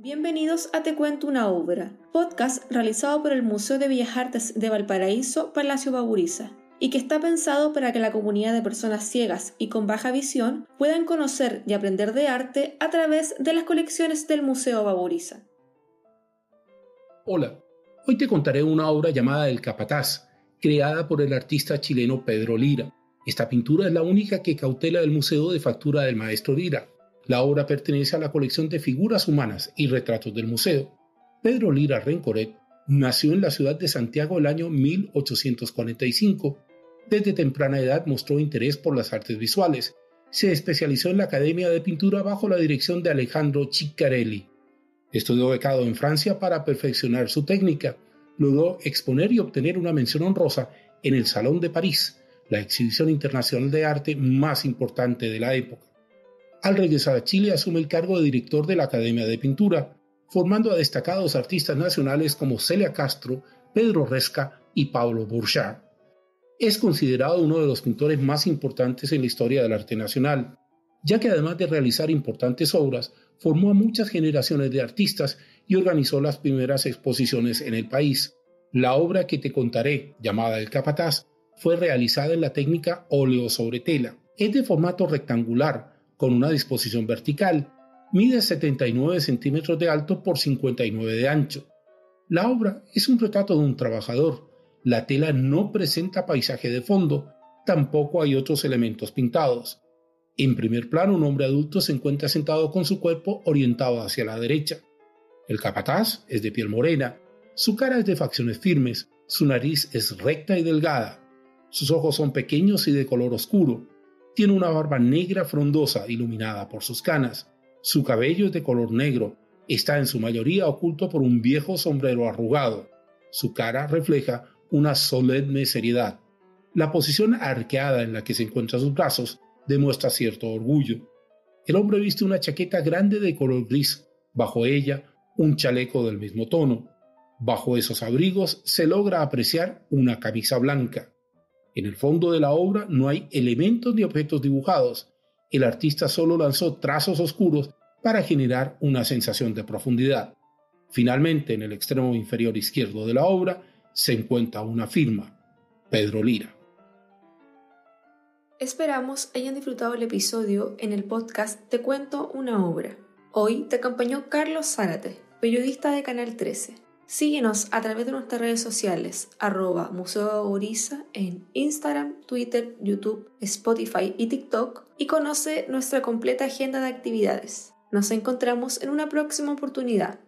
Bienvenidos a Te Cuento una Obra, podcast realizado por el Museo de Bellas Artes de Valparaíso, Palacio Baburiza, y que está pensado para que la comunidad de personas ciegas y con baja visión puedan conocer y aprender de arte a través de las colecciones del Museo Baburiza. Hola, hoy te contaré una obra llamada El Capataz, creada por el artista chileno Pedro Lira. Esta pintura es la única que cautela del museo de factura del maestro Lira la obra pertenece a la colección de figuras humanas y retratos del museo. Pedro Lira Rencoret nació en la ciudad de Santiago el año 1845. Desde temprana edad mostró interés por las artes visuales. Se especializó en la Academia de Pintura bajo la dirección de Alejandro Ciccarelli. Estudió becado en Francia para perfeccionar su técnica. Logró exponer y obtener una mención honrosa en el Salón de París, la exhibición internacional de arte más importante de la época. Al regresar a Chile asume el cargo de director de la Academia de Pintura, formando a destacados artistas nacionales como Celia Castro, Pedro Resca y Pablo Bourchard. Es considerado uno de los pintores más importantes en la historia del arte nacional, ya que además de realizar importantes obras, formó a muchas generaciones de artistas y organizó las primeras exposiciones en el país. La obra que te contaré, llamada El Capataz, fue realizada en la técnica óleo sobre tela. Es de formato rectangular, con una disposición vertical. Mide 79 centímetros de alto por 59 de ancho. La obra es un retrato de un trabajador. La tela no presenta paisaje de fondo, tampoco hay otros elementos pintados. En primer plano, un hombre adulto se encuentra sentado con su cuerpo orientado hacia la derecha. El capataz es de piel morena, su cara es de facciones firmes, su nariz es recta y delgada, sus ojos son pequeños y de color oscuro, tiene una barba negra frondosa iluminada por sus canas. Su cabello es de color negro. Está en su mayoría oculto por un viejo sombrero arrugado. Su cara refleja una solemne seriedad. La posición arqueada en la que se encuentran sus brazos demuestra cierto orgullo. El hombre viste una chaqueta grande de color gris, bajo ella un chaleco del mismo tono. Bajo esos abrigos se logra apreciar una camisa blanca. En el fondo de la obra no hay elementos ni objetos dibujados. El artista solo lanzó trazos oscuros para generar una sensación de profundidad. Finalmente, en el extremo inferior izquierdo de la obra se encuentra una firma, Pedro Lira. Esperamos hayan disfrutado el episodio en el podcast Te cuento una obra. Hoy te acompañó Carlos Zárate, periodista de Canal 13. Síguenos a través de nuestras redes sociales, arroba Museo en Instagram, Twitter, YouTube, Spotify y TikTok y conoce nuestra completa agenda de actividades. Nos encontramos en una próxima oportunidad.